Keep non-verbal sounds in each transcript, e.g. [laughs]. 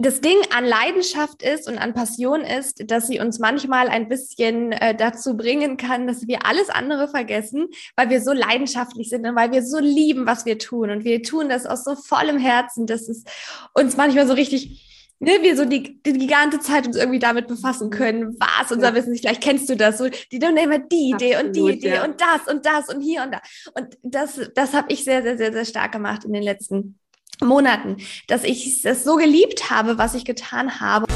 das Ding an Leidenschaft ist und an Passion ist, dass sie uns manchmal ein bisschen äh, dazu bringen kann, dass wir alles andere vergessen, weil wir so leidenschaftlich sind und weil wir so lieben, was wir tun. Und wir tun das aus so vollem Herzen, dass es uns manchmal so richtig, ne, wir so die, die, ganze Zeit uns irgendwie damit befassen können, was unser ja. Wissen ist. Vielleicht kennst du das, so die dann immer die Idee Absolut, und die Idee ja. und das und das und hier und da. Und das, das habe ich sehr, sehr, sehr, sehr stark gemacht in den letzten Monaten, dass ich es so geliebt habe, was ich getan habe.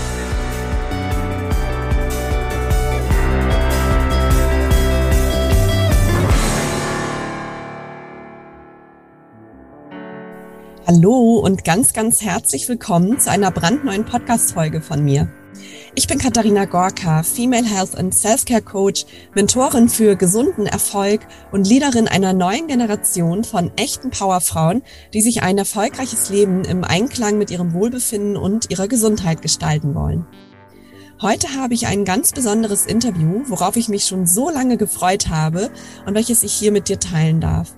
Hallo und ganz, ganz herzlich willkommen zu einer brandneuen Podcast-Folge von mir. Ich bin Katharina Gorka, Female Health and Self-Care Coach, Mentorin für gesunden Erfolg und Leaderin einer neuen Generation von echten Powerfrauen, die sich ein erfolgreiches Leben im Einklang mit ihrem Wohlbefinden und ihrer Gesundheit gestalten wollen. Heute habe ich ein ganz besonderes Interview, worauf ich mich schon so lange gefreut habe und welches ich hier mit dir teilen darf.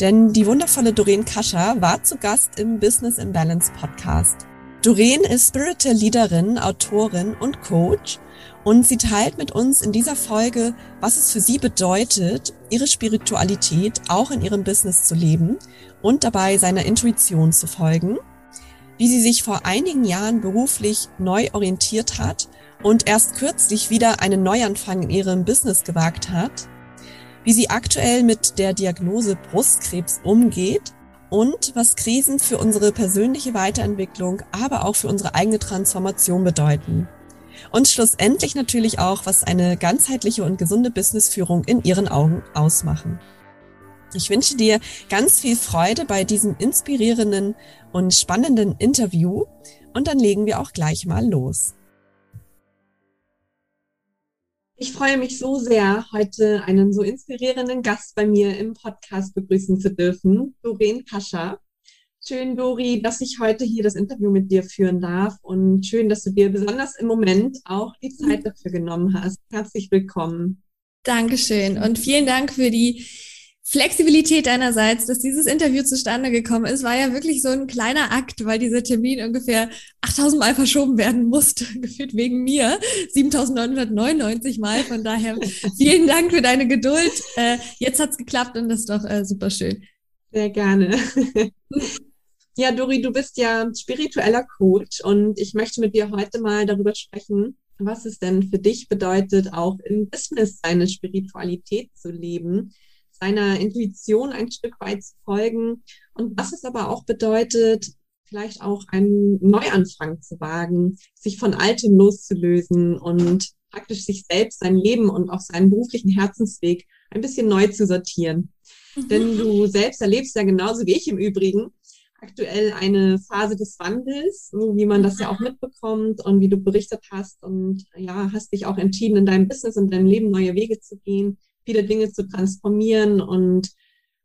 Denn die wundervolle Doreen Kascher war zu Gast im Business Imbalance Podcast. Doreen ist Spiritual Leaderin, Autorin und Coach und sie teilt mit uns in dieser Folge, was es für sie bedeutet, ihre Spiritualität auch in ihrem Business zu leben und dabei seiner Intuition zu folgen, wie sie sich vor einigen Jahren beruflich neu orientiert hat und erst kürzlich wieder einen Neuanfang in ihrem Business gewagt hat, wie sie aktuell mit der Diagnose Brustkrebs umgeht und was Krisen für unsere persönliche Weiterentwicklung, aber auch für unsere eigene Transformation bedeuten. Und schlussendlich natürlich auch, was eine ganzheitliche und gesunde Businessführung in ihren Augen ausmachen. Ich wünsche dir ganz viel Freude bei diesem inspirierenden und spannenden Interview und dann legen wir auch gleich mal los. Ich freue mich so sehr, heute einen so inspirierenden Gast bei mir im Podcast begrüßen zu dürfen, Doreen Pascha. Schön, Dori, dass ich heute hier das Interview mit dir führen darf und schön, dass du dir besonders im Moment auch die Zeit dafür genommen hast. Herzlich willkommen. Dankeschön und vielen Dank für die Flexibilität deinerseits, dass dieses Interview zustande gekommen ist, war ja wirklich so ein kleiner Akt, weil dieser Termin ungefähr 8000 Mal verschoben werden musste, [laughs] gefühlt wegen mir, 7999 Mal. Von daher vielen Dank für deine Geduld. Äh, jetzt hat's geklappt und das ist doch äh, super schön. Sehr gerne. [laughs] Ja, Dori, du bist ja spiritueller Coach und ich möchte mit dir heute mal darüber sprechen, was es denn für dich bedeutet, auch im Business seine Spiritualität zu leben seiner Intuition ein Stück weit zu folgen und was es aber auch bedeutet, vielleicht auch einen Neuanfang zu wagen, sich von Altem loszulösen und praktisch sich selbst, sein Leben und auch seinen beruflichen Herzensweg ein bisschen neu zu sortieren. Mhm. Denn du selbst erlebst ja genauso wie ich im Übrigen aktuell eine Phase des Wandels, so wie man das ja auch mitbekommt und wie du berichtet hast und ja, hast dich auch entschieden, in deinem Business und deinem Leben neue Wege zu gehen viele Dinge zu transformieren und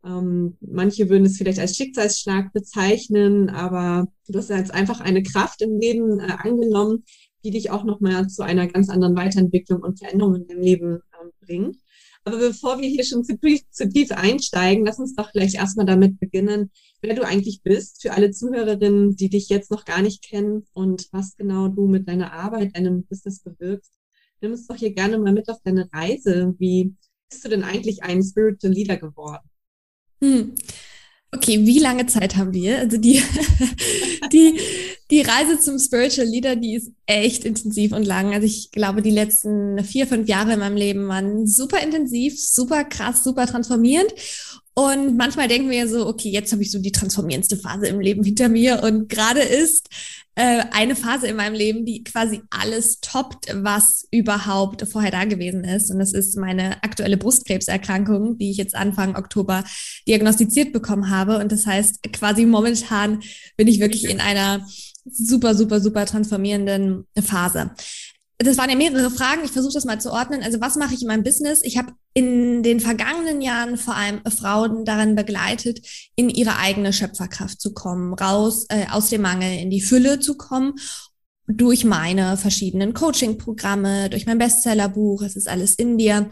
ähm, manche würden es vielleicht als Schicksalsschlag bezeichnen, aber du hast jetzt einfach eine Kraft im Leben äh, angenommen, die dich auch nochmal zu einer ganz anderen Weiterentwicklung und Veränderung in deinem Leben ähm, bringt. Aber bevor wir hier schon zu, zu tief einsteigen, lass uns doch gleich erstmal damit beginnen, wer du eigentlich bist, für alle Zuhörerinnen, die dich jetzt noch gar nicht kennen und was genau du mit deiner Arbeit, deinem Business bewirkst. Nimm uns doch hier gerne mal mit auf deine Reise. Wie bist du denn eigentlich ein Spiritual Leader geworden? Hm. Okay, wie lange Zeit haben wir? Also die, [laughs] die, die Reise zum Spiritual Leader, die ist echt intensiv und lang. Also ich glaube, die letzten vier, fünf Jahre in meinem Leben waren super intensiv, super krass, super transformierend. Und manchmal denken wir ja so, okay, jetzt habe ich so die transformierendste Phase im Leben hinter mir. Und gerade ist äh, eine Phase in meinem Leben, die quasi alles toppt, was überhaupt vorher da gewesen ist. Und das ist meine aktuelle Brustkrebserkrankung, die ich jetzt Anfang Oktober diagnostiziert bekommen habe. Und das heißt, quasi momentan bin ich wirklich in einer super, super, super transformierenden Phase das waren ja mehrere Fragen. Ich versuche das mal zu ordnen. Also was mache ich in meinem Business? Ich habe in den vergangenen Jahren vor allem Frauen daran begleitet, in ihre eigene Schöpferkraft zu kommen, raus äh, aus dem Mangel in die Fülle zu kommen durch meine verschiedenen Coaching-Programme, durch mein Bestsellerbuch, es ist alles in dir.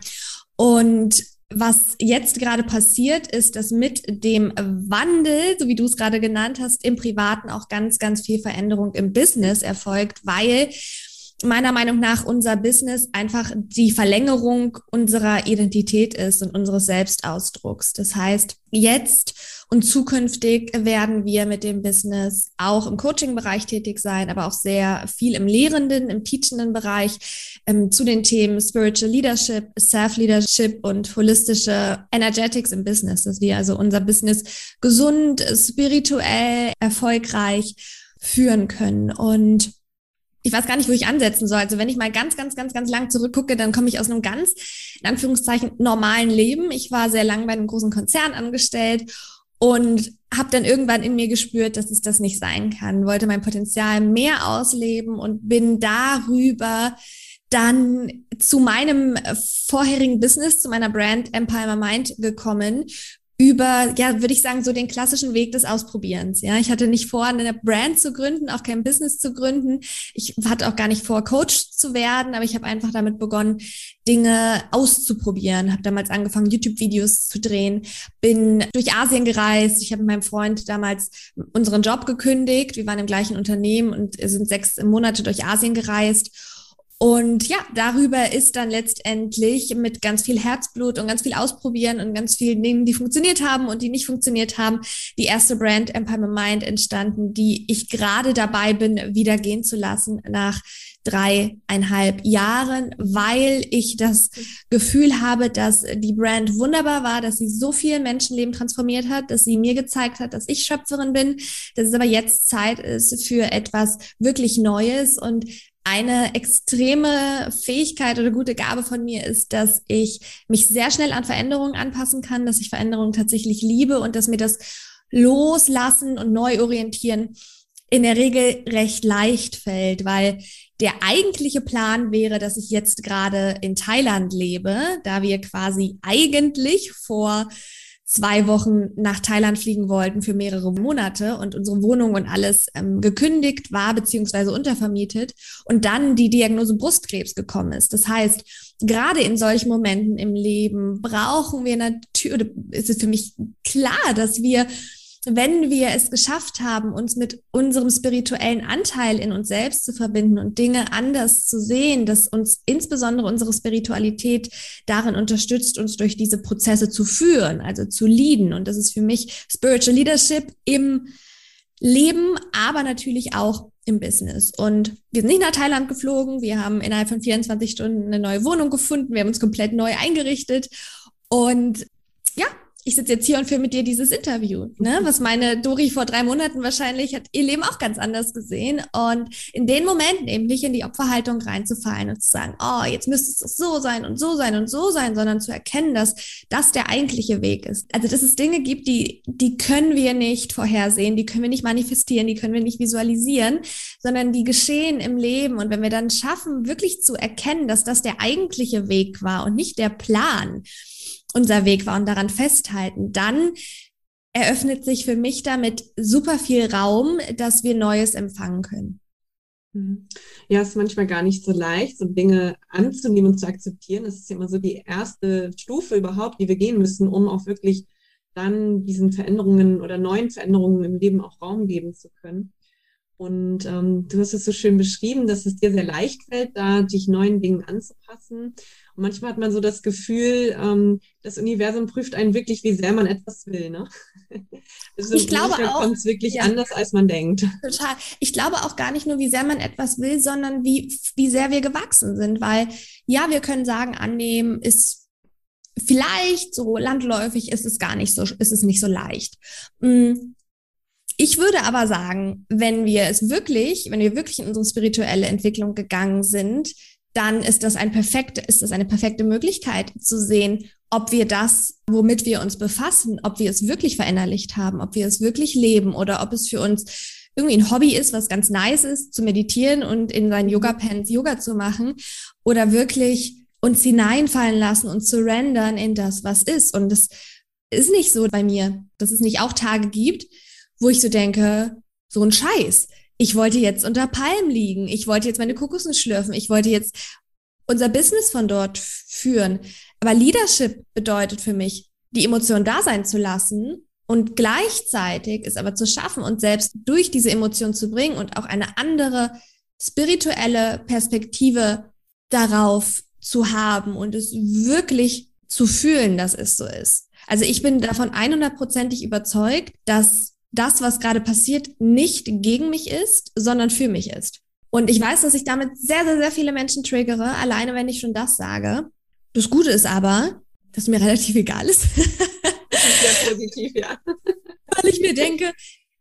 Und was jetzt gerade passiert, ist, dass mit dem Wandel, so wie du es gerade genannt hast, im Privaten auch ganz, ganz viel Veränderung im Business erfolgt, weil meiner Meinung nach unser Business einfach die Verlängerung unserer Identität ist und unseres Selbstausdrucks. Das heißt, jetzt und zukünftig werden wir mit dem Business auch im Coaching-Bereich tätig sein, aber auch sehr viel im lehrenden, im teachenden Bereich ähm, zu den Themen Spiritual Leadership, Self-Leadership und holistische Energetics im Business, dass wir also unser Business gesund, spirituell, erfolgreich führen können. Und ich weiß gar nicht, wo ich ansetzen soll. Also wenn ich mal ganz, ganz, ganz, ganz lang zurückgucke, dann komme ich aus einem ganz, in Anführungszeichen, normalen Leben. Ich war sehr lang bei einem großen Konzern angestellt und habe dann irgendwann in mir gespürt, dass es das nicht sein kann, wollte mein Potenzial mehr ausleben und bin darüber dann zu meinem vorherigen Business, zu meiner Brand Empire Mind gekommen, über, ja, würde ich sagen, so den klassischen Weg des Ausprobierens. Ja, ich hatte nicht vor, eine Brand zu gründen, auch kein Business zu gründen. Ich hatte auch gar nicht vor, Coach zu werden, aber ich habe einfach damit begonnen, Dinge auszuprobieren. Habe damals angefangen, YouTube-Videos zu drehen, bin durch Asien gereist. Ich habe mit meinem Freund damals unseren Job gekündigt. Wir waren im gleichen Unternehmen und sind sechs Monate durch Asien gereist und ja, darüber ist dann letztendlich mit ganz viel Herzblut und ganz viel Ausprobieren und ganz vielen Dingen, die funktioniert haben und die nicht funktioniert haben, die erste Brand Empire Mind entstanden, die ich gerade dabei bin, wieder gehen zu lassen nach dreieinhalb Jahren, weil ich das Gefühl habe, dass die Brand wunderbar war, dass sie so viel Menschenleben transformiert hat, dass sie mir gezeigt hat, dass ich Schöpferin bin, dass es aber jetzt Zeit ist für etwas wirklich Neues. Und eine extreme Fähigkeit oder gute Gabe von mir ist, dass ich mich sehr schnell an Veränderungen anpassen kann, dass ich Veränderungen tatsächlich liebe und dass mir das Loslassen und Neuorientieren in der Regel recht leicht fällt, weil der eigentliche Plan wäre, dass ich jetzt gerade in Thailand lebe, da wir quasi eigentlich vor zwei Wochen nach Thailand fliegen wollten für mehrere Monate und unsere Wohnung und alles ähm, gekündigt war beziehungsweise untervermietet und dann die Diagnose Brustkrebs gekommen ist. Das heißt, gerade in solchen Momenten im Leben brauchen wir natürlich, ist es für mich klar, dass wir wenn wir es geschafft haben, uns mit unserem spirituellen Anteil in uns selbst zu verbinden und Dinge anders zu sehen, dass uns insbesondere unsere Spiritualität darin unterstützt, uns durch diese Prozesse zu führen, also zu leaden. Und das ist für mich Spiritual Leadership im Leben, aber natürlich auch im Business. Und wir sind nicht nach Thailand geflogen. Wir haben innerhalb von 24 Stunden eine neue Wohnung gefunden. Wir haben uns komplett neu eingerichtet. Und ja, ich sitze jetzt hier und führe mit dir dieses Interview, ne? Was meine Dori vor drei Monaten wahrscheinlich hat ihr Leben auch ganz anders gesehen. Und in den Momenten eben nicht in die Opferhaltung reinzufallen und zu sagen, oh, jetzt müsste es doch so sein und so sein und so sein, sondern zu erkennen, dass das der eigentliche Weg ist. Also, dass es Dinge gibt, die, die können wir nicht vorhersehen, die können wir nicht manifestieren, die können wir nicht visualisieren, sondern die geschehen im Leben. Und wenn wir dann schaffen, wirklich zu erkennen, dass das der eigentliche Weg war und nicht der Plan, unser Weg war und daran festhalten, dann eröffnet sich für mich damit super viel Raum, dass wir Neues empfangen können. Mhm. Ja, es ist manchmal gar nicht so leicht, so Dinge anzunehmen und zu akzeptieren. Das ist ja immer so die erste Stufe überhaupt, die wir gehen müssen, um auch wirklich dann diesen Veränderungen oder neuen Veränderungen im Leben auch Raum geben zu können. Und ähm, du hast es so schön beschrieben, dass es dir sehr leicht fällt, da dich neuen Dingen anzupassen. Und manchmal hat man so das Gefühl, ähm, das Universum prüft einen wirklich, wie sehr man etwas will. Ne? [laughs] Also ich glaube auch, kommt es wirklich ja, anders, als man denkt. [laughs] Total. Ich glaube auch gar nicht nur, wie sehr man etwas will, sondern wie, wie sehr wir gewachsen sind. Weil ja, wir können sagen, annehmen ist vielleicht so landläufig ist es gar nicht so, ist es nicht so leicht. Mm. Ich würde aber sagen, wenn wir es wirklich, wenn wir wirklich in unsere spirituelle Entwicklung gegangen sind, dann ist das ein perfekte, ist das eine perfekte Möglichkeit zu sehen, ob wir das, womit wir uns befassen, ob wir es wirklich verinnerlicht haben, ob wir es wirklich leben oder ob es für uns irgendwie ein Hobby ist, was ganz nice ist, zu meditieren und in seinen Yoga-Pants Yoga zu machen oder wirklich uns hineinfallen lassen und zu rendern in das, was ist. Und es ist nicht so bei mir, dass es nicht auch Tage gibt, wo ich so denke, so ein Scheiß ich wollte jetzt unter Palmen liegen, ich wollte jetzt meine Kokosnuss schlürfen, ich wollte jetzt unser Business von dort führen. Aber Leadership bedeutet für mich, die Emotion da sein zu lassen und gleichzeitig es aber zu schaffen und selbst durch diese Emotion zu bringen und auch eine andere spirituelle Perspektive darauf zu haben und es wirklich zu fühlen, dass es so ist. Also ich bin davon 100%ig überzeugt, dass das, was gerade passiert, nicht gegen mich ist, sondern für mich ist. Und ich weiß, dass ich damit sehr, sehr, sehr viele Menschen triggere, alleine wenn ich schon das sage. Das Gute ist aber, dass mir relativ [laughs] egal ist. Sehr positiv, ja. [laughs] Weil ich mir denke,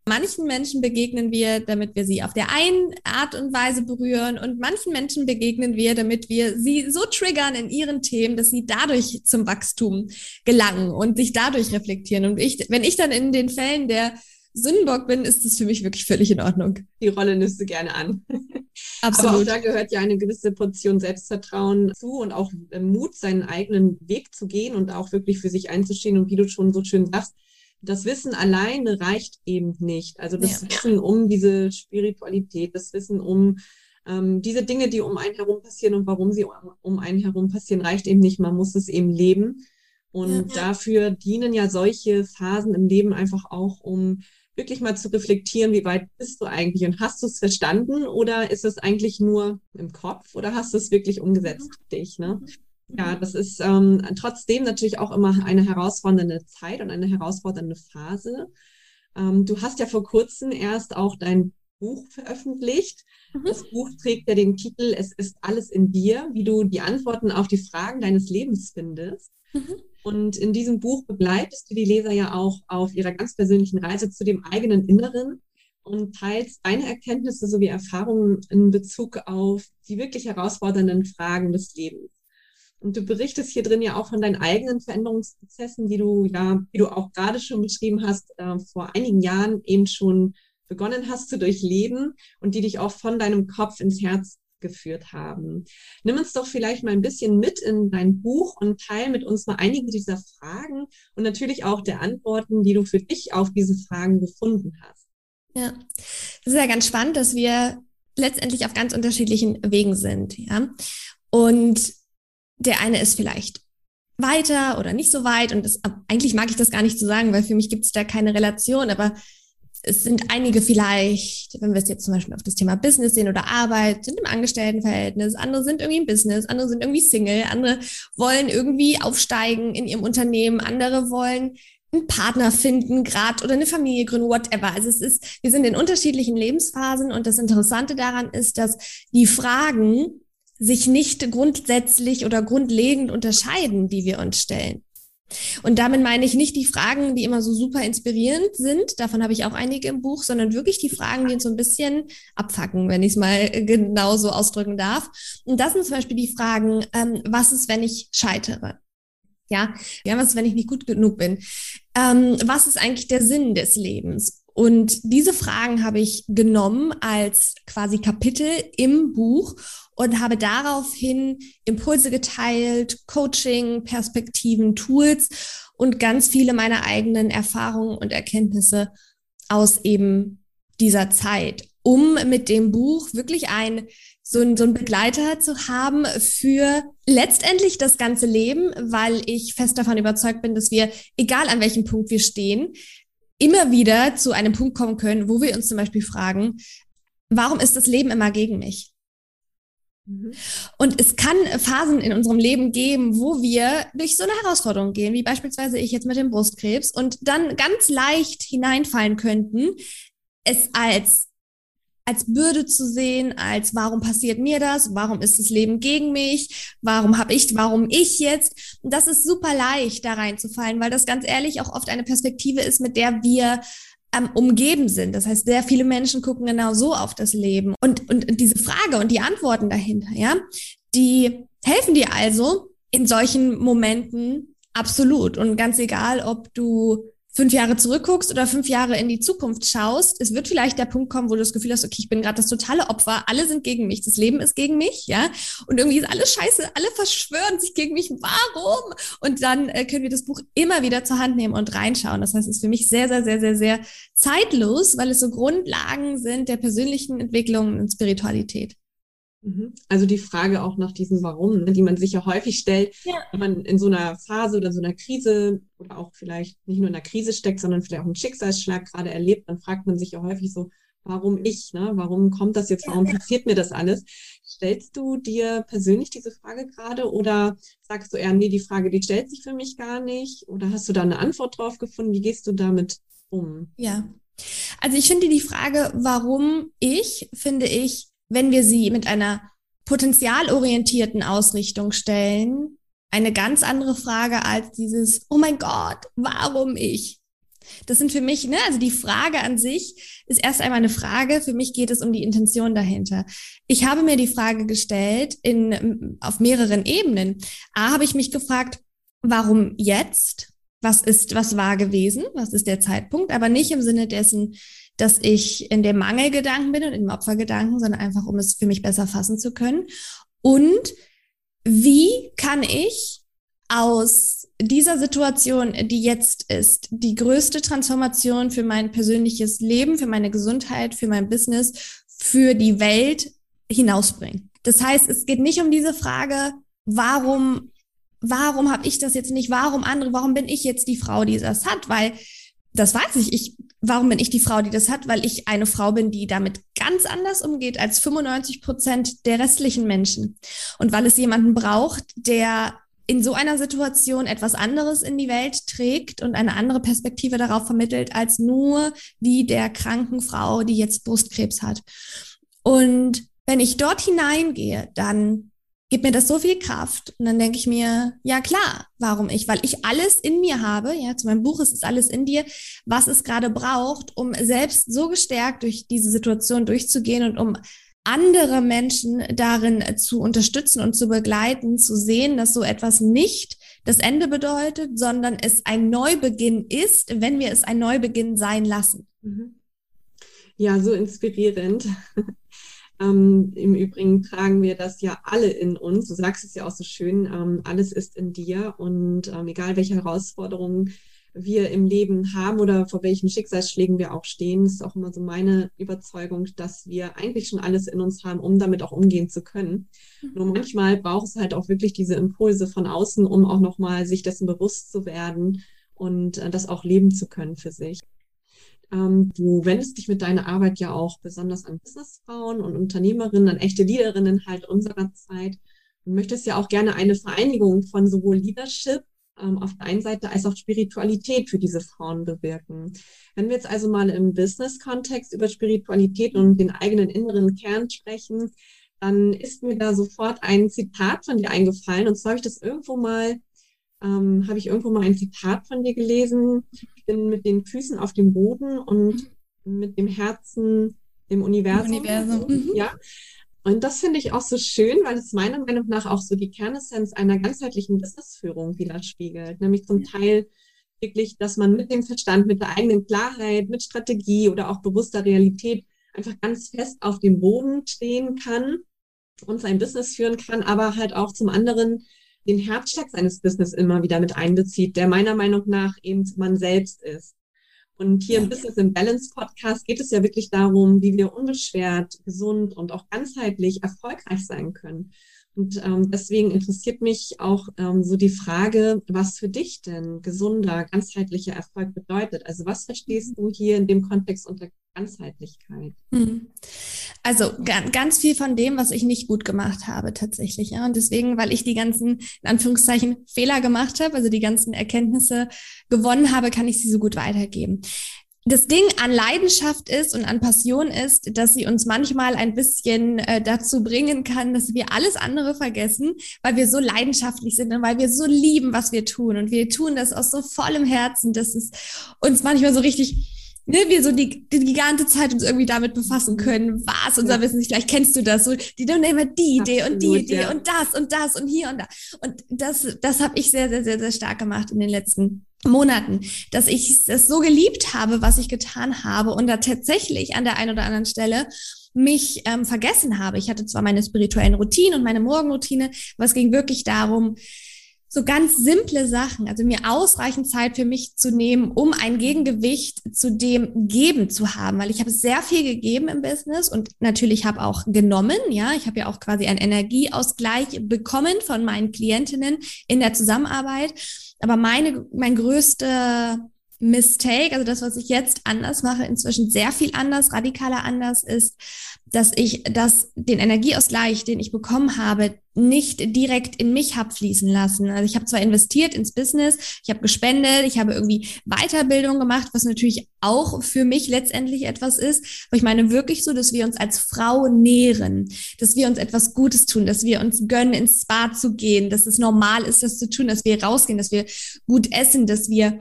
Manchen Menschen begegnen wir, damit wir sie auf der einen Art und Weise berühren und manchen Menschen begegnen wir, damit wir sie so triggern in ihren Themen, dass sie dadurch zum Wachstum gelangen und sich dadurch reflektieren. Und ich, wenn ich dann in den Fällen der Sündenbock bin, ist das für mich wirklich völlig in Ordnung. Die Rolle nimmst du gerne an. Absolut. [laughs] Aber auch da gehört ja eine gewisse Portion Selbstvertrauen zu und auch Mut, seinen eigenen Weg zu gehen und auch wirklich für sich einzustehen. Und wie du schon so schön sagst, das Wissen alleine reicht eben nicht. Also das ja. Wissen um diese Spiritualität, das Wissen um ähm, diese Dinge, die um einen herum passieren und warum sie um, einen herum passieren, reicht eben nicht. Man muss es eben leben. Und ja. dafür dienen ja solche Phasen im Leben einfach auch, um wirklich mal zu reflektieren, wie weit bist du eigentlich und hast du es verstanden oder ist es eigentlich nur im Kopf oder hast du es wirklich umgesetzt mhm. für dich? Ne? Ja, das ist ähm, trotzdem natürlich auch immer eine herausfordernde Zeit und eine herausfordernde Phase. Ähm, du hast ja vor kurzem erst auch dein Buch veröffentlicht. Mhm. Das Buch trägt ja den Titel Es ist alles in dir, wie du die Antworten auf die Fragen deines Lebens findest. Mhm. Und in diesem Buch begleitest du die Leser ja auch auf ihrer ganz persönlichen Reise zu dem eigenen Inneren und teilst deine Erkenntnisse sowie Erfahrungen in Bezug auf die wirklich herausfordernden Fragen des Lebens. Und du berichtest hier drin ja auch von deinen eigenen Veränderungsprozessen, die du ja, wie du auch gerade schon beschrieben hast, äh, vor einigen Jahren eben schon begonnen hast zu durchleben und die dich auch von deinem Kopf ins Herz geführt haben. Nimm uns doch vielleicht mal ein bisschen mit in dein Buch und teile mit uns mal einige dieser Fragen und natürlich auch der Antworten, die du für dich auf diese Fragen gefunden hast. Ja, das ist ja ganz spannend, dass wir letztendlich auf ganz unterschiedlichen Wegen sind, ja. Und der eine ist vielleicht weiter oder nicht so weit. Und das, eigentlich mag ich das gar nicht so sagen, weil für mich gibt es da keine Relation. Aber es sind einige vielleicht, wenn wir es jetzt zum Beispiel auf das Thema Business sehen oder Arbeit, sind im Angestelltenverhältnis, andere sind irgendwie im Business, andere sind irgendwie Single, andere wollen irgendwie aufsteigen in ihrem Unternehmen, andere wollen einen Partner finden, gerade oder eine Familie gründen, whatever. Also es ist, wir sind in unterschiedlichen Lebensphasen und das Interessante daran ist, dass die Fragen sich nicht grundsätzlich oder grundlegend unterscheiden, die wir uns stellen. Und damit meine ich nicht die Fragen, die immer so super inspirierend sind, davon habe ich auch einige im Buch, sondern wirklich die Fragen, die uns so ein bisschen abfacken, wenn ich es mal genau so ausdrücken darf. Und das sind zum Beispiel die Fragen, ähm, was ist, wenn ich scheitere? Ja, ja, was ist, wenn ich nicht gut genug bin? Ähm, was ist eigentlich der Sinn des Lebens? Und diese Fragen habe ich genommen als quasi Kapitel im Buch und habe daraufhin Impulse geteilt, Coaching, Perspektiven, Tools und ganz viele meiner eigenen Erfahrungen und Erkenntnisse aus eben dieser Zeit, um mit dem Buch wirklich ein so ein, so ein Begleiter zu haben für letztendlich das ganze Leben, weil ich fest davon überzeugt bin, dass wir, egal an welchem Punkt wir stehen, immer wieder zu einem Punkt kommen können, wo wir uns zum Beispiel fragen, warum ist das Leben immer gegen mich? Mhm. Und es kann Phasen in unserem Leben geben, wo wir durch so eine Herausforderung gehen, wie beispielsweise ich jetzt mit dem Brustkrebs und dann ganz leicht hineinfallen könnten, es als als Bürde zu sehen, als warum passiert mir das, warum ist das Leben gegen mich, warum habe ich, warum ich jetzt. Und das ist super leicht, da reinzufallen, weil das ganz ehrlich auch oft eine Perspektive ist, mit der wir ähm, umgeben sind. Das heißt, sehr viele Menschen gucken genau so auf das Leben. Und, und diese Frage und die Antworten dahinter, ja, die helfen dir also in solchen Momenten absolut. Und ganz egal, ob du fünf Jahre zurückguckst oder fünf Jahre in die Zukunft schaust, es wird vielleicht der Punkt kommen, wo du das Gefühl hast, okay, ich bin gerade das totale Opfer, alle sind gegen mich, das Leben ist gegen mich, ja, und irgendwie ist alles scheiße, alle verschwören sich gegen mich, warum? Und dann äh, können wir das Buch immer wieder zur Hand nehmen und reinschauen. Das heißt, es ist für mich sehr, sehr, sehr, sehr, sehr zeitlos, weil es so Grundlagen sind der persönlichen Entwicklung und Spiritualität. Mhm. Also die Frage auch nach diesem Warum, ne, die man sich ja häufig stellt, ja. wenn man in so einer Phase oder so einer Krise oder auch vielleicht nicht nur in einer Krise steckt, sondern vielleicht auch einen Schicksalsschlag gerade erlebt, dann fragt man sich ja häufig so, warum ich, ne? warum kommt das jetzt, warum passiert mir das alles? Stellst du dir persönlich diese Frage gerade oder sagst du eher, nee, die Frage, die stellt sich für mich gar nicht? Oder hast du da eine Antwort drauf gefunden? Wie gehst du damit um? Ja, also ich finde die Frage, warum ich, finde ich, wenn wir sie mit einer potenzialorientierten Ausrichtung stellen, eine ganz andere Frage als dieses, oh mein Gott, warum ich? Das sind für mich, ne, also die Frage an sich ist erst einmal eine Frage. Für mich geht es um die Intention dahinter. Ich habe mir die Frage gestellt in, auf mehreren Ebenen. A, habe ich mich gefragt, warum jetzt? Was ist, was war gewesen? Was ist der Zeitpunkt? Aber nicht im Sinne dessen, dass ich in dem Mangelgedanken bin und im Opfergedanken, sondern einfach, um es für mich besser fassen zu können. Und wie kann ich aus dieser Situation, die jetzt ist, die größte Transformation für mein persönliches Leben, für meine Gesundheit, für mein Business, für die Welt hinausbringen. Das heißt, es geht nicht um diese Frage, warum, warum habe ich das jetzt nicht, warum andere, warum bin ich jetzt die Frau, die das hat, weil das weiß ich. Ich, warum bin ich die Frau, die das hat? Weil ich eine Frau bin, die damit ganz anders umgeht als 95 Prozent der restlichen Menschen. Und weil es jemanden braucht, der in so einer Situation etwas anderes in die Welt trägt und eine andere Perspektive darauf vermittelt, als nur die der kranken Frau, die jetzt Brustkrebs hat. Und wenn ich dort hineingehe, dann gibt mir das so viel Kraft. Und dann denke ich mir, ja klar, warum ich? Weil ich alles in mir habe, ja, zu meinem Buch ist es alles in dir, was es gerade braucht, um selbst so gestärkt durch diese Situation durchzugehen und um andere Menschen darin zu unterstützen und zu begleiten, zu sehen, dass so etwas nicht das Ende bedeutet, sondern es ein Neubeginn ist, wenn wir es ein Neubeginn sein lassen. Mhm. Ja, so inspirierend. Ähm, Im Übrigen tragen wir das ja alle in uns. Du sagst es ja auch so schön, ähm, alles ist in dir und ähm, egal welche Herausforderungen wir im Leben haben oder vor welchen Schicksalsschlägen wir auch stehen, ist auch immer so meine Überzeugung, dass wir eigentlich schon alles in uns haben, um damit auch umgehen zu können. Mhm. Nur manchmal braucht es halt auch wirklich diese Impulse von außen, um auch nochmal sich dessen bewusst zu werden und äh, das auch leben zu können für sich. Ähm, du wendest dich mit deiner Arbeit ja auch besonders an Businessfrauen und Unternehmerinnen, an echte Leaderinnen halt unserer Zeit und möchtest ja auch gerne eine Vereinigung von sowohl Leadership ähm, auf der einen Seite als auch Spiritualität für diese Frauen bewirken. Wenn wir jetzt also mal im Business-Kontext über Spiritualität und den eigenen inneren Kern sprechen, dann ist mir da sofort ein Zitat von dir eingefallen. Und zwar habe ich das irgendwo mal, ähm, habe ich irgendwo mal ein Zitat von dir gelesen. Ich bin mit den Füßen auf dem Boden und mit dem Herzen im Universum. Universum. Mhm. Ja. Und das finde ich auch so schön, weil es meiner Meinung nach auch so die Kernessenz einer ganzheitlichen Businessführung widerspiegelt. Nämlich zum Teil wirklich, dass man mit dem Verstand, mit der eigenen Klarheit, mit Strategie oder auch bewusster Realität einfach ganz fest auf dem Boden stehen kann und sein Business führen kann, aber halt auch zum anderen den Herzschlag seines Business immer wieder mit einbezieht, der meiner Meinung nach eben man selbst ist. Und hier im Business in Balance Podcast geht es ja wirklich darum, wie wir unbeschwert, gesund und auch ganzheitlich erfolgreich sein können. Und ähm, deswegen interessiert mich auch ähm, so die Frage, was für dich denn gesunder, ganzheitlicher Erfolg bedeutet. Also was verstehst du hier in dem Kontext unter Ganzheitlichkeit? Hm. Also ganz viel von dem, was ich nicht gut gemacht habe tatsächlich. Ja. Und deswegen, weil ich die ganzen, in Anführungszeichen, Fehler gemacht habe, also die ganzen Erkenntnisse gewonnen habe, kann ich sie so gut weitergeben das Ding an Leidenschaft ist und an Passion ist, dass sie uns manchmal ein bisschen äh, dazu bringen kann, dass wir alles andere vergessen, weil wir so leidenschaftlich sind und weil wir so lieben, was wir tun. Und wir tun das aus so vollem Herzen, dass es uns manchmal so richtig, ne, wir so die, die ganze Zeit uns irgendwie damit befassen können, was unser ja. Wissen ist. Vielleicht kennst du das so, die dann immer die Idee Absolut, und die Idee ja. und das und das und hier und da. Und das, das habe ich sehr, sehr, sehr, sehr stark gemacht in den letzten Monaten, dass ich es so geliebt habe, was ich getan habe und da tatsächlich an der einen oder anderen Stelle mich ähm, vergessen habe. Ich hatte zwar meine spirituellen Routinen und meine Morgenroutine, aber es ging wirklich darum, so ganz simple Sachen, also mir ausreichend Zeit für mich zu nehmen, um ein Gegengewicht zu dem Geben zu haben, weil ich habe sehr viel gegeben im Business und natürlich habe auch genommen, ja, ich habe ja auch quasi einen Energieausgleich bekommen von meinen Klientinnen in der Zusammenarbeit, aber meine mein größter Mistake, also das, was ich jetzt anders mache, inzwischen sehr viel anders, radikaler anders ist, dass ich das, den Energieausgleich, den ich bekommen habe, nicht direkt in mich habe fließen lassen. Also ich habe zwar investiert ins Business, ich habe gespendet, ich habe irgendwie Weiterbildung gemacht, was natürlich auch für mich letztendlich etwas ist. Aber ich meine wirklich so, dass wir uns als Frau nähren, dass wir uns etwas Gutes tun, dass wir uns gönnen, ins Spa zu gehen, dass es normal ist, das zu tun, dass wir rausgehen, dass wir gut essen, dass wir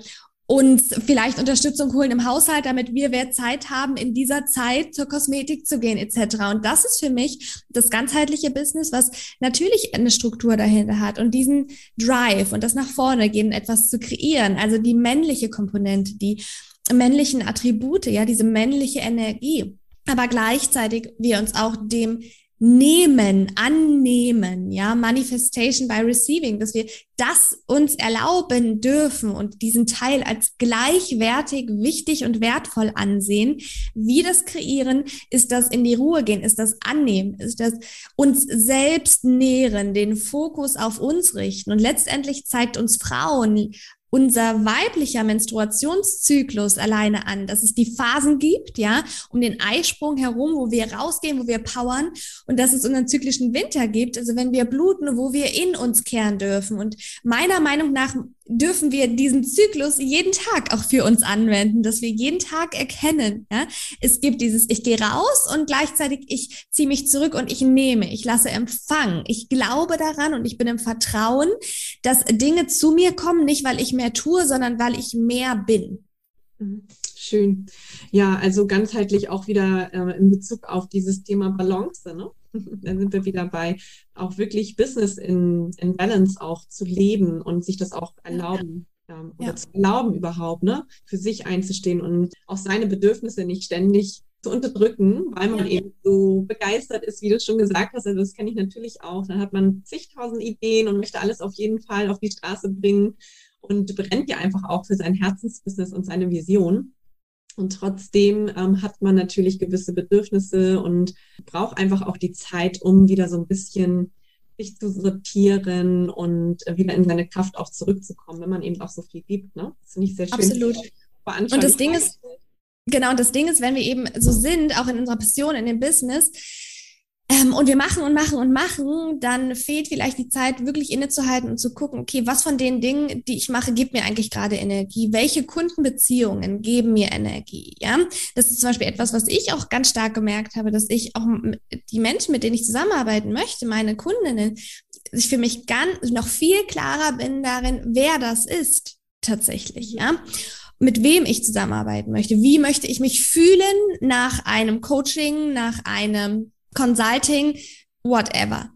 uns vielleicht Unterstützung holen im Haushalt, damit wir mehr Zeit haben, in dieser Zeit zur Kosmetik zu gehen etc. Und das ist für mich das ganzheitliche Business, was natürlich eine Struktur dahinter hat und diesen Drive und das nach vorne gehen, etwas zu kreieren. Also die männliche Komponente, die männlichen Attribute, ja, diese männliche Energie. Aber gleichzeitig wir uns auch dem nehmen, annehmen, ja, Manifestation by Receiving, dass wir das uns erlauben dürfen und diesen Teil als gleichwertig, wichtig und wertvoll ansehen. Wie das kreieren, ist das in die Ruhe gehen, ist das annehmen, ist das uns selbst nähren, den Fokus auf uns richten. Und letztendlich zeigt uns Frauen unser weiblicher Menstruationszyklus alleine an, dass es die Phasen gibt, ja, um den Eisprung herum, wo wir rausgehen, wo wir powern und dass es unseren zyklischen Winter gibt, also wenn wir bluten, wo wir in uns kehren dürfen. Und meiner Meinung nach dürfen wir diesen Zyklus jeden Tag auch für uns anwenden, dass wir jeden Tag erkennen, ja, es gibt dieses, ich gehe raus und gleichzeitig ich ziehe mich zurück und ich nehme, ich lasse empfangen, ich glaube daran und ich bin im Vertrauen, dass Dinge zu mir kommen, nicht weil ich mehr tue, sondern weil ich mehr bin. Mhm. Schön. Ja, also ganzheitlich auch wieder äh, in Bezug auf dieses Thema Balance, ne? [laughs] Dann sind wir wieder bei auch wirklich Business in, in Balance auch zu leben und sich das auch erlauben. Ähm, oder ja. zu erlauben überhaupt, ne, für sich einzustehen und auch seine Bedürfnisse nicht ständig zu unterdrücken, weil man ja. eben so begeistert ist, wie du schon gesagt hast. Also das kenne ich natürlich auch. Dann hat man zigtausend Ideen und möchte alles auf jeden Fall auf die Straße bringen und brennt ja einfach auch für sein Herzensbusiness und seine Vision. Und trotzdem ähm, hat man natürlich gewisse Bedürfnisse und braucht einfach auch die Zeit, um wieder so ein bisschen sich zu sortieren und wieder in seine Kraft auch zurückzukommen, wenn man eben auch so viel gibt. Ne? Das finde ich sehr schön. Absolut. Und das Ding ist, genau, und das Ding ist, wenn wir eben so sind, auch in unserer Passion, in dem Business, ähm, und wir machen und machen und machen, dann fehlt vielleicht die Zeit, wirklich innezuhalten und zu gucken, okay, was von den Dingen, die ich mache, gibt mir eigentlich gerade Energie? Welche Kundenbeziehungen geben mir Energie? Ja, das ist zum Beispiel etwas, was ich auch ganz stark gemerkt habe, dass ich auch die Menschen, mit denen ich zusammenarbeiten möchte, meine Kundinnen, ich für mich ganz noch viel klarer bin darin, wer das ist tatsächlich, ja mit wem ich zusammenarbeiten möchte. Wie möchte ich mich fühlen nach einem Coaching, nach einem Consulting, whatever.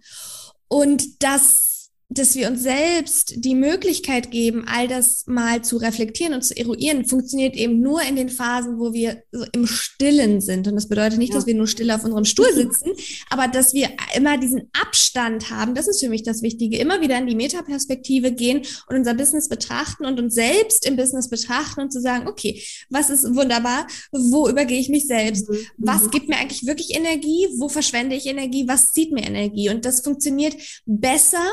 Und das dass wir uns selbst die Möglichkeit geben, all das mal zu reflektieren und zu eruieren, funktioniert eben nur in den Phasen, wo wir so im Stillen sind. Und das bedeutet nicht, ja. dass wir nur still auf unserem Stuhl sitzen, aber dass wir immer diesen Abstand haben. Das ist für mich das Wichtige. Immer wieder in die Metaperspektive gehen und unser Business betrachten und uns selbst im Business betrachten und zu sagen, okay, was ist wunderbar? Wo übergehe ich mich selbst? Mhm. Was mhm. gibt mir eigentlich wirklich Energie? Wo verschwende ich Energie? Was zieht mir Energie? Und das funktioniert besser,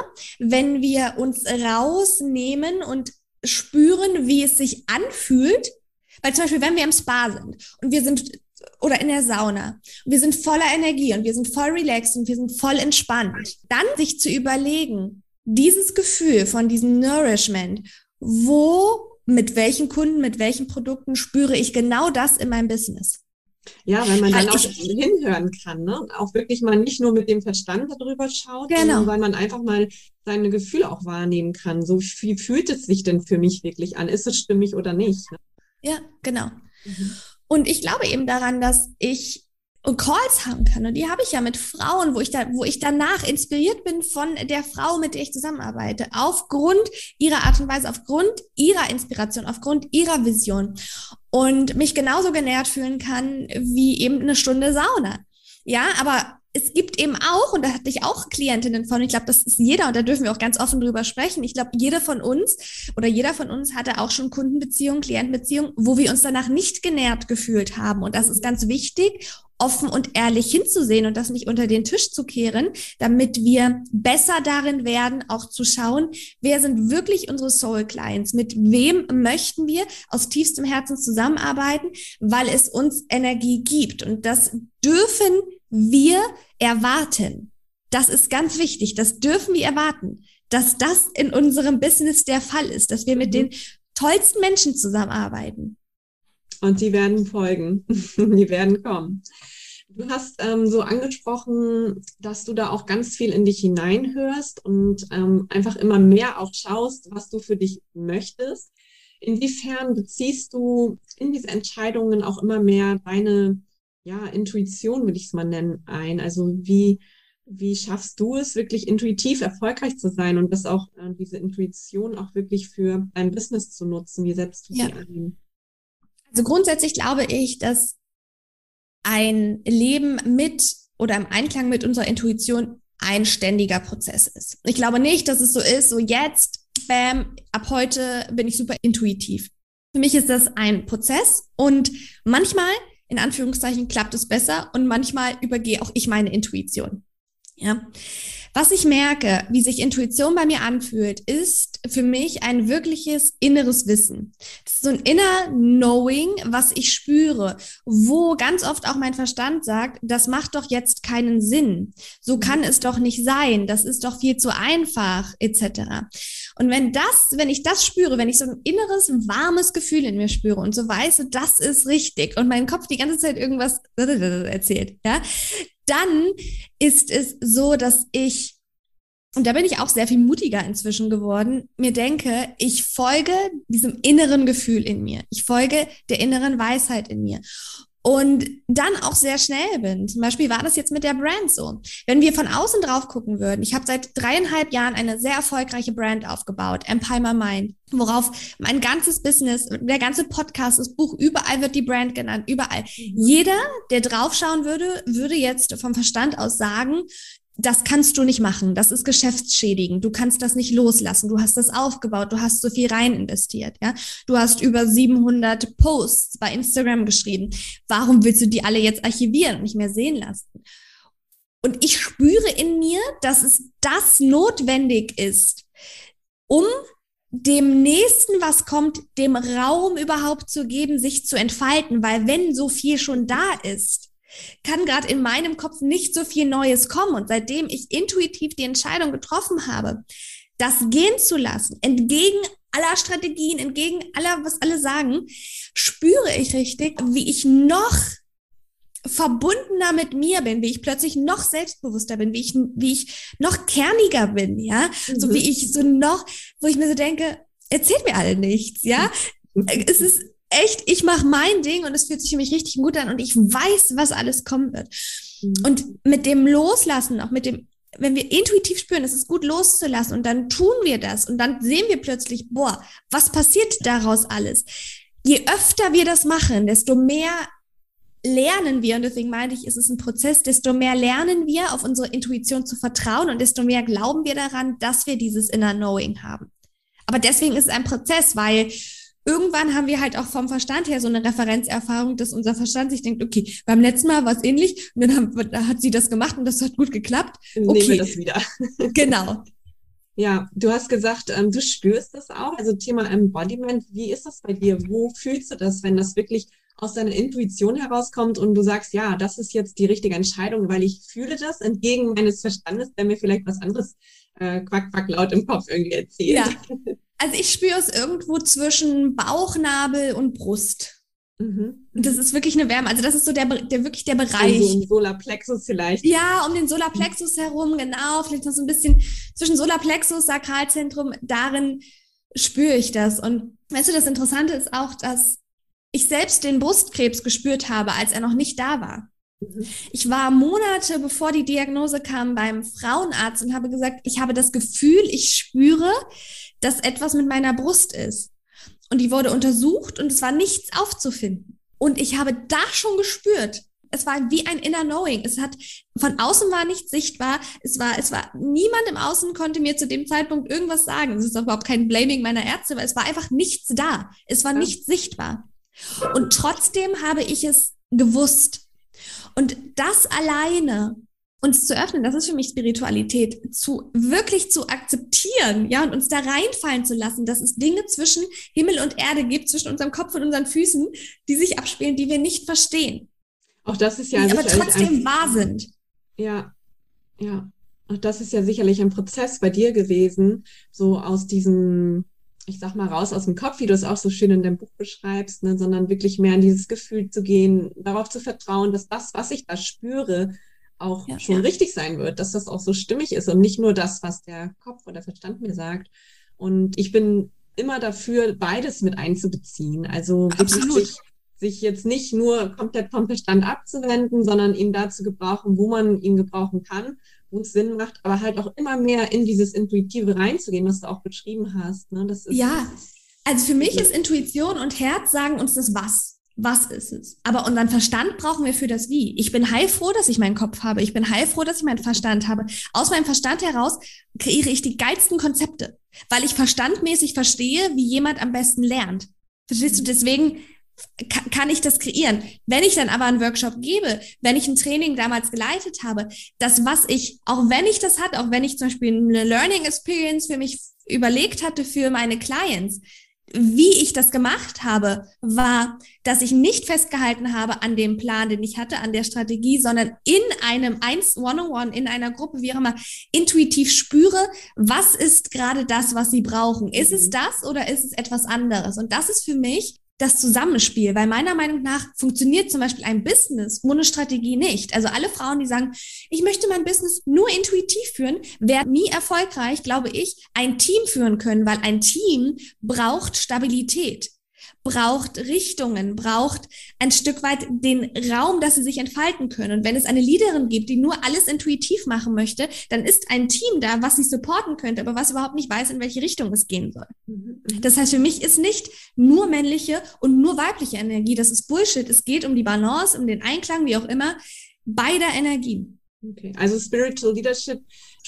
wenn wir uns rausnehmen und spüren, wie es sich anfühlt. Weil zum Beispiel, wenn wir im Spa sind und wir sind oder in der Sauna und wir sind voller Energie und wir sind voll relaxed und wir sind voll entspannt, dann sich zu überlegen, dieses Gefühl von diesem Nourishment, wo, mit welchen Kunden, mit welchen Produkten spüre ich genau das in meinem Business? Ja, weil man dann auch hinhören kann, ne? auch wirklich mal nicht nur mit dem Verstand darüber schaut, genau. sondern weil man einfach mal seine Gefühle auch wahrnehmen kann. So wie fühlt es sich denn für mich wirklich an? Ist es stimmig oder nicht? Ne? Ja, genau. Mhm. Und ich glaube eben daran, dass ich und Calls haben kann. Und die habe ich ja mit Frauen, wo ich da, wo ich danach inspiriert bin von der Frau, mit der ich zusammenarbeite, aufgrund ihrer Art und Weise, aufgrund ihrer Inspiration, aufgrund ihrer Vision und mich genauso genährt fühlen kann wie eben eine Stunde Sauna. Ja, aber es gibt eben auch, und da hatte ich auch Klientinnen von, ich glaube, das ist jeder, und da dürfen wir auch ganz offen drüber sprechen. Ich glaube, jeder von uns oder jeder von uns hatte auch schon Kundenbeziehungen, Klientenbeziehungen, wo wir uns danach nicht genährt gefühlt haben. Und das ist ganz wichtig, offen und ehrlich hinzusehen und das nicht unter den Tisch zu kehren, damit wir besser darin werden, auch zu schauen, wer sind wirklich unsere Soul Clients, mit wem möchten wir aus tiefstem Herzen zusammenarbeiten, weil es uns Energie gibt. Und das dürfen wir erwarten. Das ist ganz wichtig. Das dürfen wir erwarten, dass das in unserem Business der Fall ist, dass wir mit mhm. den tollsten Menschen zusammenarbeiten. Und die werden folgen. [laughs] die werden kommen. Du hast ähm, so angesprochen, dass du da auch ganz viel in dich hineinhörst und ähm, einfach immer mehr auch schaust, was du für dich möchtest. Inwiefern beziehst du in diese Entscheidungen auch immer mehr deine ja, Intuition, würde ich es mal nennen, ein? Also wie, wie schaffst du es, wirklich intuitiv erfolgreich zu sein und das auch, äh, diese Intuition auch wirklich für dein Business zu nutzen? Wie setzt du ja. sie ein? Also grundsätzlich glaube ich, dass ein Leben mit oder im Einklang mit unserer Intuition ein ständiger Prozess ist. Ich glaube nicht, dass es so ist, so jetzt, bam, ab heute bin ich super intuitiv. Für mich ist das ein Prozess und manchmal, in Anführungszeichen, klappt es besser und manchmal übergehe auch ich meine Intuition. Ja. Was ich merke, wie sich Intuition bei mir anfühlt, ist für mich ein wirkliches inneres Wissen. Das ist so ein inner Knowing, was ich spüre, wo ganz oft auch mein Verstand sagt, das macht doch jetzt keinen Sinn. So kann es doch nicht sein. Das ist doch viel zu einfach, etc. Und wenn das, wenn ich das spüre, wenn ich so ein inneres, warmes Gefühl in mir spüre und so weiß, das ist richtig und mein Kopf die ganze Zeit irgendwas erzählt, ja, dann ist es so, dass ich, und da bin ich auch sehr viel mutiger inzwischen geworden, mir denke, ich folge diesem inneren Gefühl in mir. Ich folge der inneren Weisheit in mir und dann auch sehr schnell bin. Zum Beispiel war das jetzt mit der Brand so. Wenn wir von außen drauf gucken würden, ich habe seit dreieinhalb Jahren eine sehr erfolgreiche Brand aufgebaut, Empire Mind, worauf mein ganzes Business, der ganze Podcast, das Buch, überall wird die Brand genannt, überall. Jeder, der draufschauen würde, würde jetzt vom Verstand aus sagen, das kannst du nicht machen. Das ist geschäftsschädigend. Du kannst das nicht loslassen. Du hast das aufgebaut. Du hast so viel rein investiert. Ja, du hast über 700 Posts bei Instagram geschrieben. Warum willst du die alle jetzt archivieren und nicht mehr sehen lassen? Und ich spüre in mir, dass es das notwendig ist, um dem nächsten, was kommt, dem Raum überhaupt zu geben, sich zu entfalten, weil wenn so viel schon da ist, kann gerade in meinem Kopf nicht so viel Neues kommen. Und seitdem ich intuitiv die Entscheidung getroffen habe, das gehen zu lassen, entgegen aller Strategien, entgegen aller, was alle sagen, spüre ich richtig, wie ich noch verbundener mit mir bin, wie ich plötzlich noch selbstbewusster bin, wie ich, wie ich noch kerniger bin, ja, mhm. so wie ich so noch, wo ich mir so denke, erzählt mir alle nichts, ja. Mhm. Es ist echt, ich mache mein Ding und es fühlt sich für mich richtig gut an und ich weiß, was alles kommen wird. Mhm. Und mit dem Loslassen, auch mit dem, wenn wir intuitiv spüren, es ist gut loszulassen und dann tun wir das und dann sehen wir plötzlich, boah, was passiert daraus alles? Je öfter wir das machen, desto mehr lernen wir, und deswegen meine ich, ist es ein Prozess, desto mehr lernen wir, auf unsere Intuition zu vertrauen und desto mehr glauben wir daran, dass wir dieses Inner Knowing haben. Aber deswegen ist es ein Prozess, weil irgendwann haben wir halt auch vom Verstand her so eine Referenzerfahrung, dass unser Verstand sich denkt, okay, beim letzten Mal war es ähnlich und dann haben, da hat sie das gemacht und das hat gut geklappt. Okay. Nehmen wir das wieder. [laughs] genau. Ja, du hast gesagt, ähm, du spürst das auch. Also Thema Embodiment, wie ist das bei dir? Wo fühlst du das, wenn das wirklich aus deiner Intuition herauskommt und du sagst, ja, das ist jetzt die richtige Entscheidung, weil ich fühle das entgegen meines Verstandes, der mir vielleicht was anderes äh, quack, quack laut im Kopf irgendwie erzählt. Ja. [laughs] Also ich spüre es irgendwo zwischen Bauchnabel und Brust. Mhm. Das ist wirklich eine Wärme. Also das ist so der, der wirklich der Bereich. Also um Solarplexus vielleicht. Ja, um den Solarplexus herum, genau. Vielleicht noch so ein bisschen zwischen Solarplexus, Sakralzentrum. Darin spüre ich das. Und weißt du, das Interessante ist auch, dass ich selbst den Brustkrebs gespürt habe, als er noch nicht da war. Mhm. Ich war Monate bevor die Diagnose kam beim Frauenarzt und habe gesagt, ich habe das Gefühl, ich spüre, dass etwas mit meiner Brust ist. Und die wurde untersucht und es war nichts aufzufinden. Und ich habe da schon gespürt, es war wie ein inner Knowing. Es hat, von außen war nichts sichtbar. Es war, es war, niemand im Außen konnte mir zu dem Zeitpunkt irgendwas sagen. Es ist überhaupt kein Blaming meiner Ärzte, weil es war einfach nichts da. Es war nichts sichtbar. Und trotzdem habe ich es gewusst. Und das alleine uns zu öffnen, das ist für mich Spiritualität, zu wirklich zu akzeptieren, ja, und uns da reinfallen zu lassen, dass es Dinge zwischen Himmel und Erde gibt, zwischen unserem Kopf und unseren Füßen, die sich abspielen, die wir nicht verstehen. Auch das ist ja die aber trotzdem ein, wahr sind. Ja, ja. Auch das ist ja sicherlich ein Prozess bei dir gewesen, so aus diesem, ich sag mal, raus aus dem Kopf, wie du es auch so schön in deinem Buch beschreibst, ne, sondern wirklich mehr in dieses Gefühl zu gehen, darauf zu vertrauen, dass das, was ich da spüre, auch ja, schon ja. richtig sein wird, dass das auch so stimmig ist und nicht nur das, was der Kopf oder Verstand mir sagt. Und ich bin immer dafür, beides mit einzubeziehen. Also Absolut. Sich, sich jetzt nicht nur komplett vom Verstand abzuwenden, sondern ihn dazu gebrauchen, wo man ihn gebrauchen kann, wo es Sinn macht, aber halt auch immer mehr in dieses Intuitive reinzugehen, was du auch beschrieben hast. Ne? Das ist, ja, also für mich ist Intuition und Herz sagen uns das Was was ist es? Aber unseren Verstand brauchen wir für das Wie. Ich bin heilfroh, dass ich meinen Kopf habe. Ich bin heilfroh, dass ich meinen Verstand habe. Aus meinem Verstand heraus kreiere ich die geilsten Konzepte, weil ich verstandmäßig verstehe, wie jemand am besten lernt. Verstehst du? Deswegen kann ich das kreieren. Wenn ich dann aber einen Workshop gebe, wenn ich ein Training damals geleitet habe, das, was ich, auch wenn ich das hatte, auch wenn ich zum Beispiel eine Learning Experience für mich überlegt hatte für meine Clients, wie ich das gemacht habe, war, dass ich nicht festgehalten habe an dem Plan, den ich hatte, an der Strategie, sondern in einem eins One-on-One, in einer Gruppe, wie auch immer, intuitiv spüre, was ist gerade das, was sie brauchen. Ist es mhm. das oder ist es etwas anderes? Und das ist für mich das Zusammenspiel, weil meiner Meinung nach funktioniert zum Beispiel ein Business ohne Strategie nicht. Also alle Frauen, die sagen, ich möchte mein Business nur intuitiv führen, werden nie erfolgreich, glaube ich, ein Team führen können, weil ein Team braucht Stabilität braucht Richtungen, braucht ein Stück weit den Raum, dass sie sich entfalten können. Und wenn es eine Leaderin gibt, die nur alles intuitiv machen möchte, dann ist ein Team da, was sie supporten könnte, aber was überhaupt nicht weiß, in welche Richtung es gehen soll. Mhm. Das heißt, für mich ist nicht nur männliche und nur weibliche Energie. Das ist Bullshit. Es geht um die Balance, um den Einklang, wie auch immer, beider Energien. Okay, also Spiritual Leadership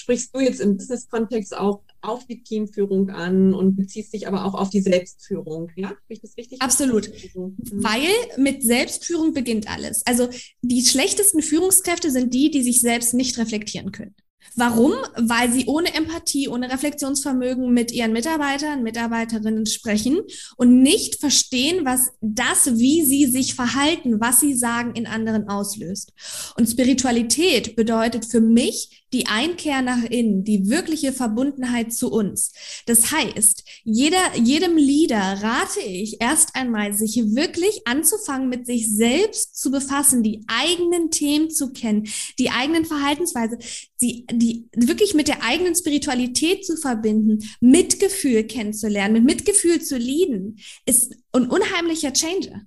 sprichst du jetzt im Business-Kontext auch auf die Teamführung an und beziehst dich aber auch auf die Selbstführung. Ja, habe ich das richtig? Absolut. Mhm. Weil mit Selbstführung beginnt alles. Also die schlechtesten Führungskräfte sind die, die sich selbst nicht reflektieren können. Warum? Weil sie ohne Empathie, ohne Reflexionsvermögen mit ihren Mitarbeitern, Mitarbeiterinnen sprechen und nicht verstehen, was das, wie sie sich verhalten, was sie sagen, in anderen auslöst. Und Spiritualität bedeutet für mich die Einkehr nach innen, die wirkliche Verbundenheit zu uns. Das heißt, jeder, jedem Leader rate ich erst einmal, sich wirklich anzufangen, mit sich selbst zu befassen, die eigenen Themen zu kennen, die eigenen Verhaltensweise, die, die wirklich mit der eigenen Spiritualität zu verbinden, Mitgefühl kennenzulernen, mit Mitgefühl zu lieben, ist ein unheimlicher Changer.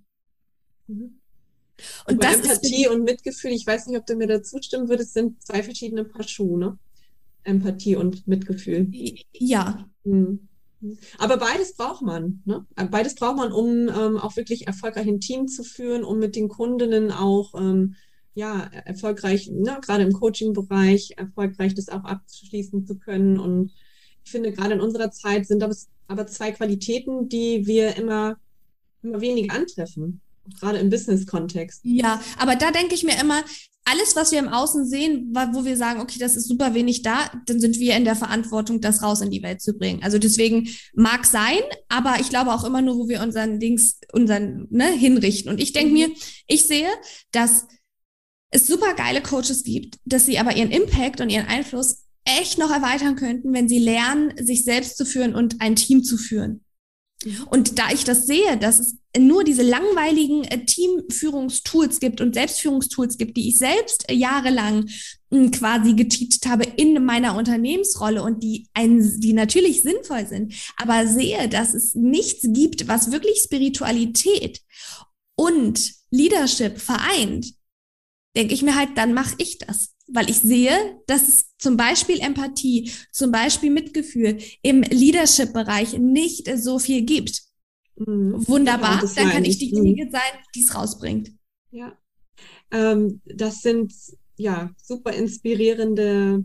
Mhm. Und das Empathie ist und Mitgefühl, ich weiß nicht, ob du mir dazu stimmen würdest, sind zwei verschiedene Paar Schuhe, ne? Empathie und Mitgefühl. Ja. Hm. Aber beides braucht man. Ne? Beides braucht man, um ähm, auch wirklich erfolgreich ein Team zu führen, um mit den Kundinnen auch ähm, ja, erfolgreich, ne, gerade im Coaching-Bereich, erfolgreich das auch abschließen zu können. Und ich finde, gerade in unserer Zeit sind das aber zwei Qualitäten, die wir immer, immer weniger antreffen gerade im Business-Kontext. Ja, aber da denke ich mir immer, alles, was wir im Außen sehen, wo wir sagen, okay, das ist super wenig da, dann sind wir in der Verantwortung, das raus in die Welt zu bringen. Also deswegen mag sein, aber ich glaube auch immer nur, wo wir unseren Dings, unseren, ne, hinrichten. Und ich denke mhm. mir, ich sehe, dass es super geile Coaches gibt, dass sie aber ihren Impact und ihren Einfluss echt noch erweitern könnten, wenn sie lernen, sich selbst zu führen und ein Team zu führen. Mhm. Und da ich das sehe, dass es nur diese langweiligen äh, Teamführungstools gibt und Selbstführungstools gibt, die ich selbst äh, jahrelang hm, quasi geteacht habe in meiner Unternehmensrolle und die, ein, die natürlich sinnvoll sind, aber sehe, dass es nichts gibt, was wirklich Spiritualität und Leadership vereint, denke ich mir halt, dann mache ich das weil ich sehe, dass es zum Beispiel Empathie, zum Beispiel Mitgefühl im Leadership-Bereich nicht so viel gibt. Mhm. Wunderbar, ja, dann kann ich diejenige mhm. sein, die es rausbringt. Ja. Ähm, das sind ja super inspirierende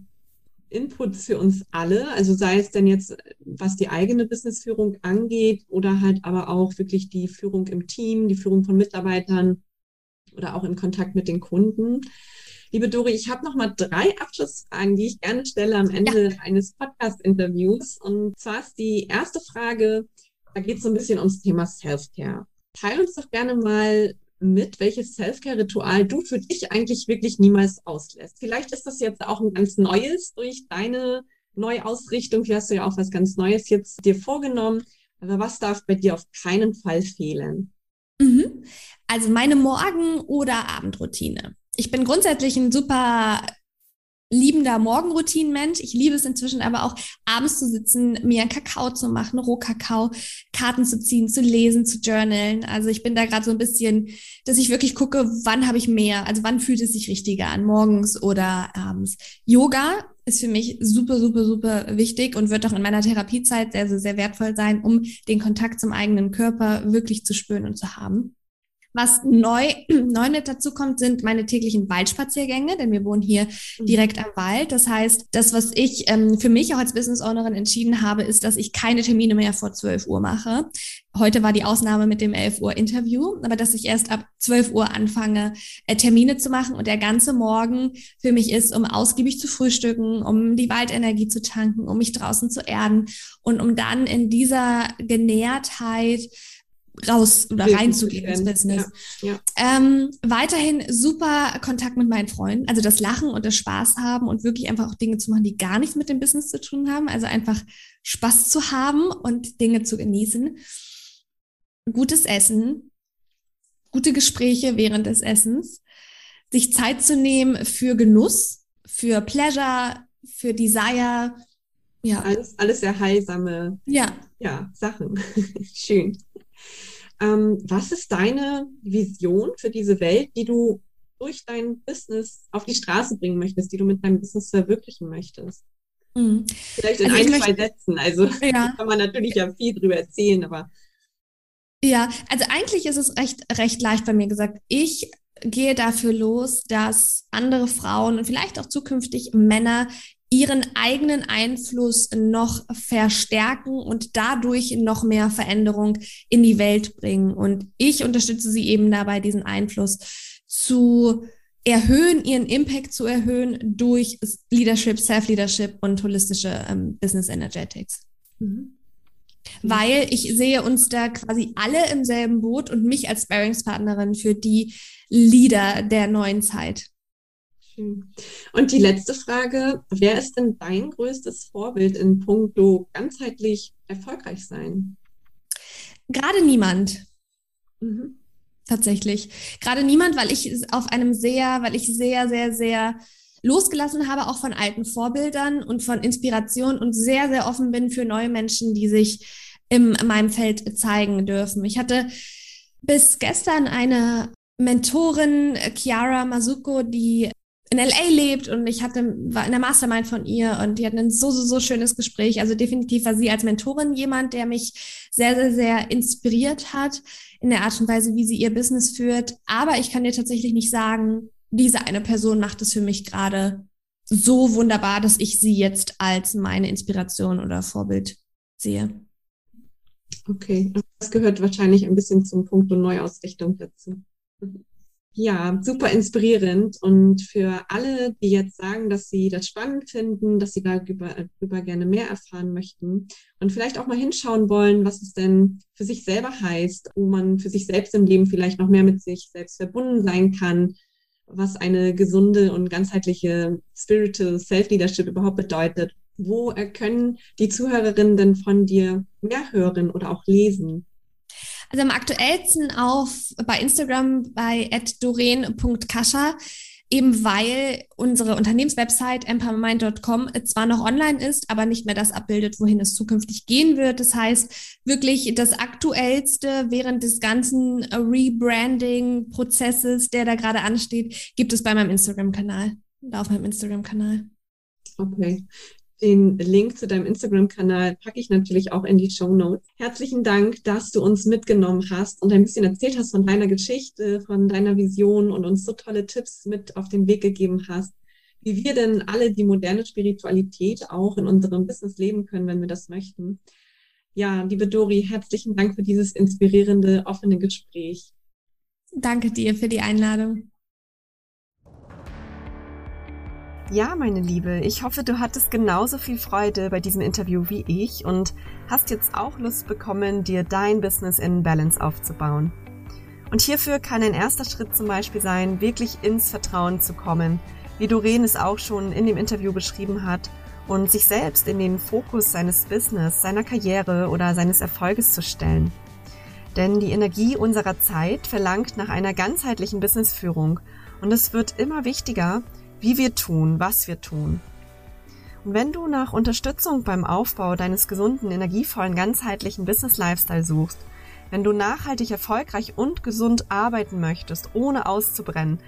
Inputs für uns alle. Also sei es denn jetzt, was die eigene Businessführung angeht oder halt aber auch wirklich die Führung im Team, die Führung von Mitarbeitern oder auch im Kontakt mit den Kunden. Liebe Dori, ich habe noch mal drei Abschlussfragen, die ich gerne stelle am Ende ja. eines Podcast-Interviews. Und zwar ist die erste Frage, da geht es so ein bisschen ums Thema Self-Care. Teil uns doch gerne mal mit, welches Self-Care-Ritual du für dich eigentlich wirklich niemals auslässt. Vielleicht ist das jetzt auch ein ganz neues durch deine Neuausrichtung. Hier hast du ja auch was ganz Neues jetzt dir vorgenommen. Aber was darf bei dir auf keinen Fall fehlen? Mhm. Also meine Morgen- oder Abendroutine. Ich bin grundsätzlich ein super liebender Morgenroutinenmensch. Ich liebe es inzwischen aber auch, abends zu sitzen, mir einen Kakao zu machen, Rohkakao, Karten zu ziehen, zu lesen, zu journalen. Also ich bin da gerade so ein bisschen, dass ich wirklich gucke, wann habe ich mehr, also wann fühlt es sich richtiger an, morgens oder abends. Yoga ist für mich super, super, super wichtig und wird auch in meiner Therapiezeit sehr, sehr, sehr wertvoll sein, um den Kontakt zum eigenen Körper wirklich zu spüren und zu haben. Was neu, [clears throat] neu mit dazu kommt, sind meine täglichen Waldspaziergänge, denn wir wohnen hier mhm. direkt am Wald. Das heißt, das, was ich ähm, für mich auch als Business Ownerin entschieden habe, ist, dass ich keine Termine mehr vor 12 Uhr mache. Heute war die Ausnahme mit dem 11 Uhr Interview, aber dass ich erst ab 12 Uhr anfange, äh, Termine zu machen und der ganze Morgen für mich ist, um ausgiebig zu frühstücken, um die Waldenergie zu tanken, um mich draußen zu erden und um dann in dieser Genährtheit raus oder reinzugehen ins Business. Ja, ja. Ähm, weiterhin super Kontakt mit meinen Freunden, also das Lachen und das Spaß haben und wirklich einfach auch Dinge zu machen, die gar nichts mit dem Business zu tun haben. Also einfach Spaß zu haben und Dinge zu genießen. Gutes Essen, gute Gespräche während des Essens, sich Zeit zu nehmen für Genuss, für Pleasure, für Desire. Ja. Alles, alles sehr heilsame ja. Ja, Sachen. [laughs] Schön. Ähm, was ist deine Vision für diese Welt, die du durch dein Business auf die Straße bringen möchtest, die du mit deinem Business verwirklichen möchtest? Mhm. Vielleicht in also ein, zwei Sätzen. Also ja. [laughs] kann man natürlich ja viel drüber erzählen, aber. Ja, also eigentlich ist es recht, recht leicht bei mir gesagt. Ich gehe dafür los, dass andere Frauen und vielleicht auch zukünftig Männer ihren eigenen Einfluss noch verstärken und dadurch noch mehr Veränderung in die Welt bringen. Und ich unterstütze sie eben dabei, diesen Einfluss zu erhöhen, ihren Impact zu erhöhen durch Leadership, Self-Leadership und holistische ähm, Business Energetics. Mhm. Weil ich sehe uns da quasi alle im selben Boot und mich als Sparringspartnerin für die Leader der neuen Zeit. Und die letzte Frage, wer ist denn dein größtes Vorbild in puncto ganzheitlich erfolgreich sein? Gerade niemand. Mhm. Tatsächlich. Gerade niemand, weil ich auf einem sehr, weil ich sehr, sehr, sehr losgelassen habe, auch von alten Vorbildern und von Inspiration und sehr, sehr offen bin für neue Menschen, die sich in meinem Feld zeigen dürfen. Ich hatte bis gestern eine Mentorin, Chiara Masuko, die in LA lebt und ich hatte, war in der Mastermind von ihr und die hatten ein so, so, so schönes Gespräch. Also definitiv war sie als Mentorin jemand, der mich sehr, sehr, sehr inspiriert hat in der Art und Weise, wie sie ihr Business führt. Aber ich kann dir tatsächlich nicht sagen, diese eine Person macht es für mich gerade so wunderbar, dass ich sie jetzt als meine Inspiration oder Vorbild sehe. Okay, das gehört wahrscheinlich ein bisschen zum Punkt Neuausrichtung dazu. Ja, super inspirierend. Und für alle, die jetzt sagen, dass sie das spannend finden, dass sie darüber, darüber gerne mehr erfahren möchten und vielleicht auch mal hinschauen wollen, was es denn für sich selber heißt, wo man für sich selbst im Leben vielleicht noch mehr mit sich selbst verbunden sein kann, was eine gesunde und ganzheitliche Spiritual Self-Leadership überhaupt bedeutet. Wo können die Zuhörerinnen denn von dir mehr hören oder auch lesen? Also am aktuellsten auf bei Instagram bei doreen.kascha, eben weil unsere Unternehmenswebsite empowermind.com zwar noch online ist, aber nicht mehr das abbildet, wohin es zukünftig gehen wird. Das heißt, wirklich das aktuellste während des ganzen Rebranding-Prozesses, der da gerade ansteht, gibt es bei meinem Instagram-Kanal, auf meinem Instagram-Kanal. Okay. Den Link zu deinem Instagram-Kanal packe ich natürlich auch in die Show Notes. Herzlichen Dank, dass du uns mitgenommen hast und ein bisschen erzählt hast von deiner Geschichte, von deiner Vision und uns so tolle Tipps mit auf den Weg gegeben hast, wie wir denn alle die moderne Spiritualität auch in unserem Business leben können, wenn wir das möchten. Ja, liebe Dori, herzlichen Dank für dieses inspirierende, offene Gespräch. Danke dir für die Einladung. Ja, meine Liebe, ich hoffe, du hattest genauso viel Freude bei diesem Interview wie ich und hast jetzt auch Lust bekommen, dir dein Business in Balance aufzubauen. Und hierfür kann ein erster Schritt zum Beispiel sein, wirklich ins Vertrauen zu kommen, wie Doreen es auch schon in dem Interview beschrieben hat, und sich selbst in den Fokus seines Business, seiner Karriere oder seines Erfolges zu stellen. Denn die Energie unserer Zeit verlangt nach einer ganzheitlichen Businessführung und es wird immer wichtiger, wie wir tun, was wir tun. Und wenn du nach Unterstützung beim Aufbau deines gesunden, energievollen, ganzheitlichen Business Lifestyle suchst, wenn du nachhaltig erfolgreich und gesund arbeiten möchtest, ohne auszubrennen,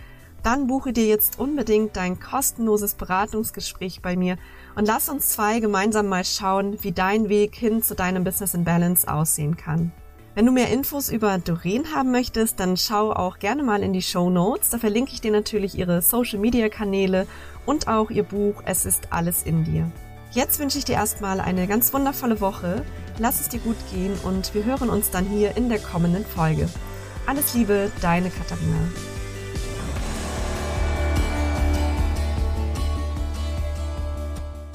dann buche dir jetzt unbedingt dein kostenloses Beratungsgespräch bei mir und lass uns zwei gemeinsam mal schauen, wie dein Weg hin zu deinem Business in Balance aussehen kann. Wenn du mehr Infos über Doreen haben möchtest, dann schau auch gerne mal in die Show Notes. Da verlinke ich dir natürlich ihre Social Media Kanäle und auch ihr Buch Es ist alles in dir. Jetzt wünsche ich dir erstmal eine ganz wundervolle Woche. Lass es dir gut gehen und wir hören uns dann hier in der kommenden Folge. Alles Liebe, deine Katharina.